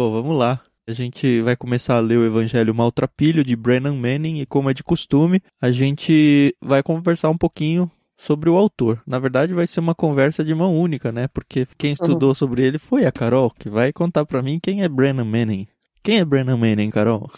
Bom, vamos lá. A gente vai começar a ler o Evangelho Maltrapilho de Brennan Manning e, como é de costume, a gente vai conversar um pouquinho sobre o autor. Na verdade, vai ser uma conversa de mão única, né? Porque quem estudou uhum. sobre ele foi a Carol, que vai contar para mim quem é Brennan Manning. Quem é Brennan Manning, Carol?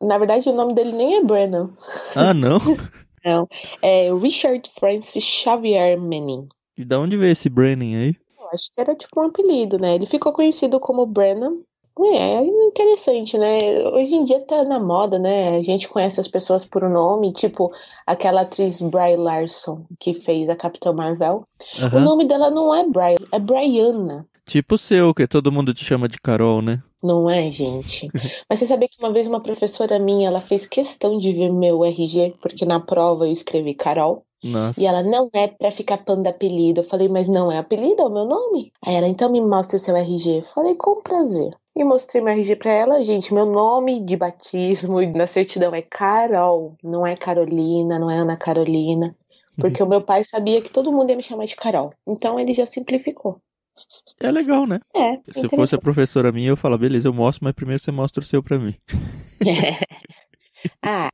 Na verdade, o nome dele nem é Brennan. Ah, não? não. É Richard Francis Xavier Manning. E da onde veio esse Brennan aí? Eu acho que era tipo um apelido, né? Ele ficou conhecido como Brennan é, é interessante, né? Hoje em dia tá na moda, né? A gente conhece as pessoas por um nome, tipo aquela atriz Bry Larson, que fez a Capitã Marvel. Uhum. O nome dela não é Bry, é Brianna. Tipo o seu, que todo mundo te chama de Carol, né? Não é, gente? Mas você sabia que uma vez uma professora minha, ela fez questão de ver meu RG, porque na prova eu escrevi Carol. Nossa. E ela, não é pra ficar pondo apelido. Eu falei, mas não é apelido, é o meu nome. Aí ela, então me mostra o seu RG. Eu falei, com prazer. E mostrei meu RG pra ela. Gente, meu nome de batismo na certidão é Carol. Não é Carolina, não é Ana Carolina. Porque uhum. o meu pai sabia que todo mundo ia me chamar de Carol. Então ele já simplificou. É legal, né? É. Se fosse a professora minha, eu falo, beleza, eu mostro, mas primeiro você mostra o seu pra mim. É. Ah,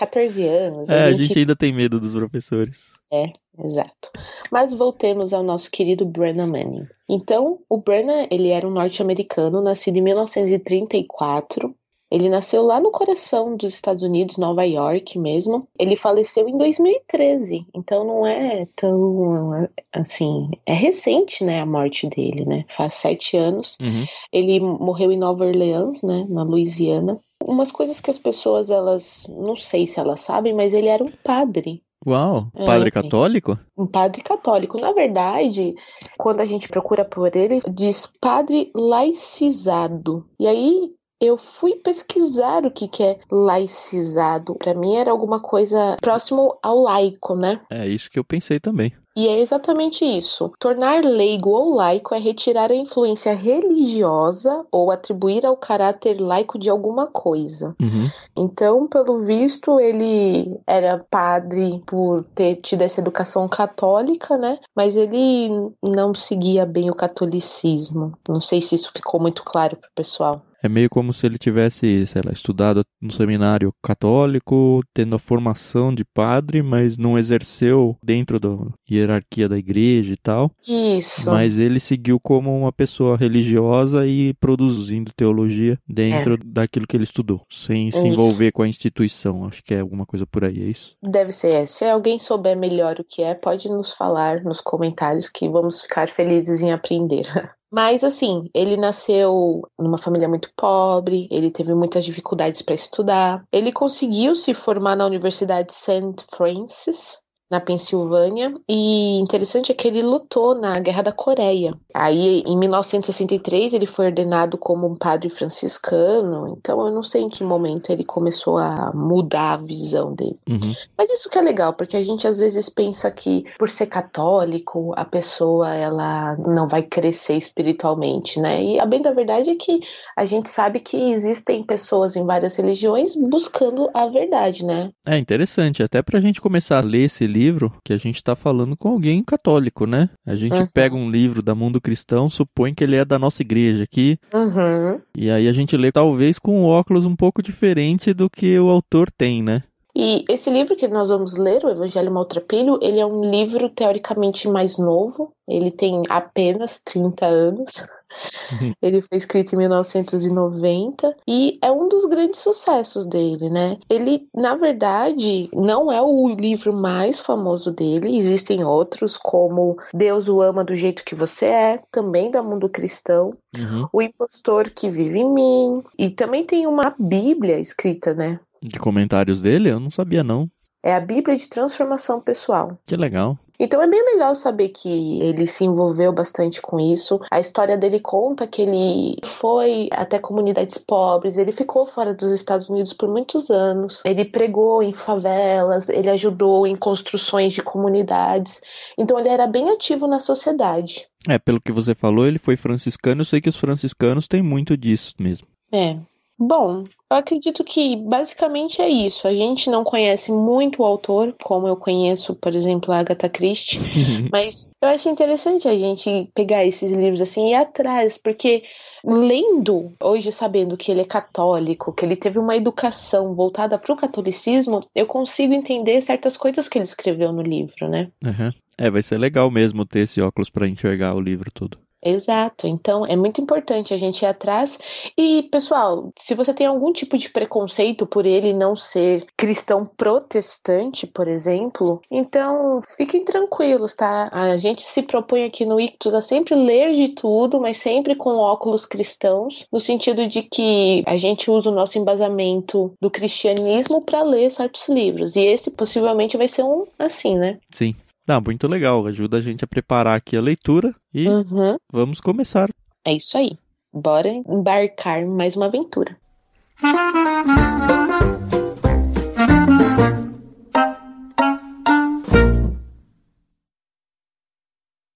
14 anos. É, a gente... a gente ainda tem medo dos professores. É, exato. Mas voltemos ao nosso querido Brennan Manning. Então, o Brennan, ele era um norte-americano, nascido em 1934. Ele nasceu lá no coração dos Estados Unidos, Nova York mesmo. Ele faleceu em 2013, então não é tão assim. É recente, né, a morte dele, né? Faz sete anos. Uhum. Ele morreu em Nova Orleans, né, na Louisiana. Umas coisas que as pessoas, elas, não sei se elas sabem, mas ele era um padre. Uau, padre é, católico? Um padre católico. Na verdade, quando a gente procura por ele, diz padre laicizado. E aí eu fui pesquisar o que, que é laicizado. Para mim era alguma coisa próximo ao laico, né? É isso que eu pensei também. E é exatamente isso. Tornar leigo ou laico é retirar a influência religiosa ou atribuir ao caráter laico de alguma coisa. Uhum. Então, pelo visto, ele era padre por ter tido essa educação católica, né? Mas ele não seguia bem o catolicismo. Não sei se isso ficou muito claro pro pessoal. É meio como se ele tivesse, sei lá, estudado no seminário católico, tendo a formação de padre, mas não exerceu dentro da hierarquia da igreja e tal. Isso. Mas ele seguiu como uma pessoa religiosa e produzindo teologia dentro é. daquilo que ele estudou, sem é se envolver isso. com a instituição. Acho que é alguma coisa por aí, é isso? Deve ser. É. Se alguém souber melhor o que é, pode nos falar nos comentários que vamos ficar felizes em aprender. Mas assim, ele nasceu numa família muito pobre, ele teve muitas dificuldades para estudar. Ele conseguiu se formar na Universidade St. Francis, na Pensilvânia, e interessante é que ele lutou na Guerra da Coreia. Aí, em 1963, ele foi ordenado como um padre franciscano, então eu não sei em que momento ele começou a mudar a visão dele. Uhum. Mas isso que é legal, porque a gente às vezes pensa que por ser católico, a pessoa ela não vai crescer espiritualmente, né? E a bem da verdade é que a gente sabe que existem pessoas em várias religiões buscando a verdade, né? É interessante, até pra gente começar a ler esse livro livro que a gente está falando com alguém católico, né? A gente uhum. pega um livro da Mundo Cristão, supõe que ele é da nossa igreja aqui, uhum. e aí a gente lê talvez com um óculos um pouco diferente do que o autor tem, né? E esse livro que nós vamos ler, o Evangelho Maltrapilho, ele é um livro teoricamente mais novo, ele tem apenas 30 anos. Uhum. Ele foi escrito em 1990 e é um dos grandes sucessos dele, né? Ele, na verdade, não é o livro mais famoso dele, existem outros, como Deus o ama do jeito que você é, também da mundo cristão, uhum. O impostor que vive em mim, e também tem uma Bíblia escrita, né? De comentários dele? Eu não sabia, não. É a Bíblia de Transformação Pessoal. Que legal. Então é bem legal saber que ele se envolveu bastante com isso. A história dele conta que ele foi até comunidades pobres, ele ficou fora dos Estados Unidos por muitos anos. Ele pregou em favelas, ele ajudou em construções de comunidades. Então ele era bem ativo na sociedade. É, pelo que você falou, ele foi franciscano. Eu sei que os franciscanos têm muito disso mesmo. É, Bom, eu acredito que basicamente é isso. A gente não conhece muito o autor, como eu conheço, por exemplo, a Agatha Christie, mas eu acho interessante a gente pegar esses livros assim e ir atrás, porque lendo, hoje sabendo que ele é católico, que ele teve uma educação voltada para o catolicismo, eu consigo entender certas coisas que ele escreveu no livro, né? Uhum. É, vai ser legal mesmo ter esse óculos para enxergar o livro todo. Exato. Então é muito importante a gente ir atrás. E, pessoal, se você tem algum tipo de preconceito por ele não ser cristão protestante, por exemplo, então fiquem tranquilos, tá? A gente se propõe aqui no Ictus a sempre ler de tudo, mas sempre com óculos cristãos, no sentido de que a gente usa o nosso embasamento do cristianismo para ler certos livros. E esse possivelmente vai ser um assim, né? Sim. Não, muito legal. Ajuda a gente a preparar aqui a leitura e uhum. vamos começar. É isso aí. Bora embarcar mais uma aventura.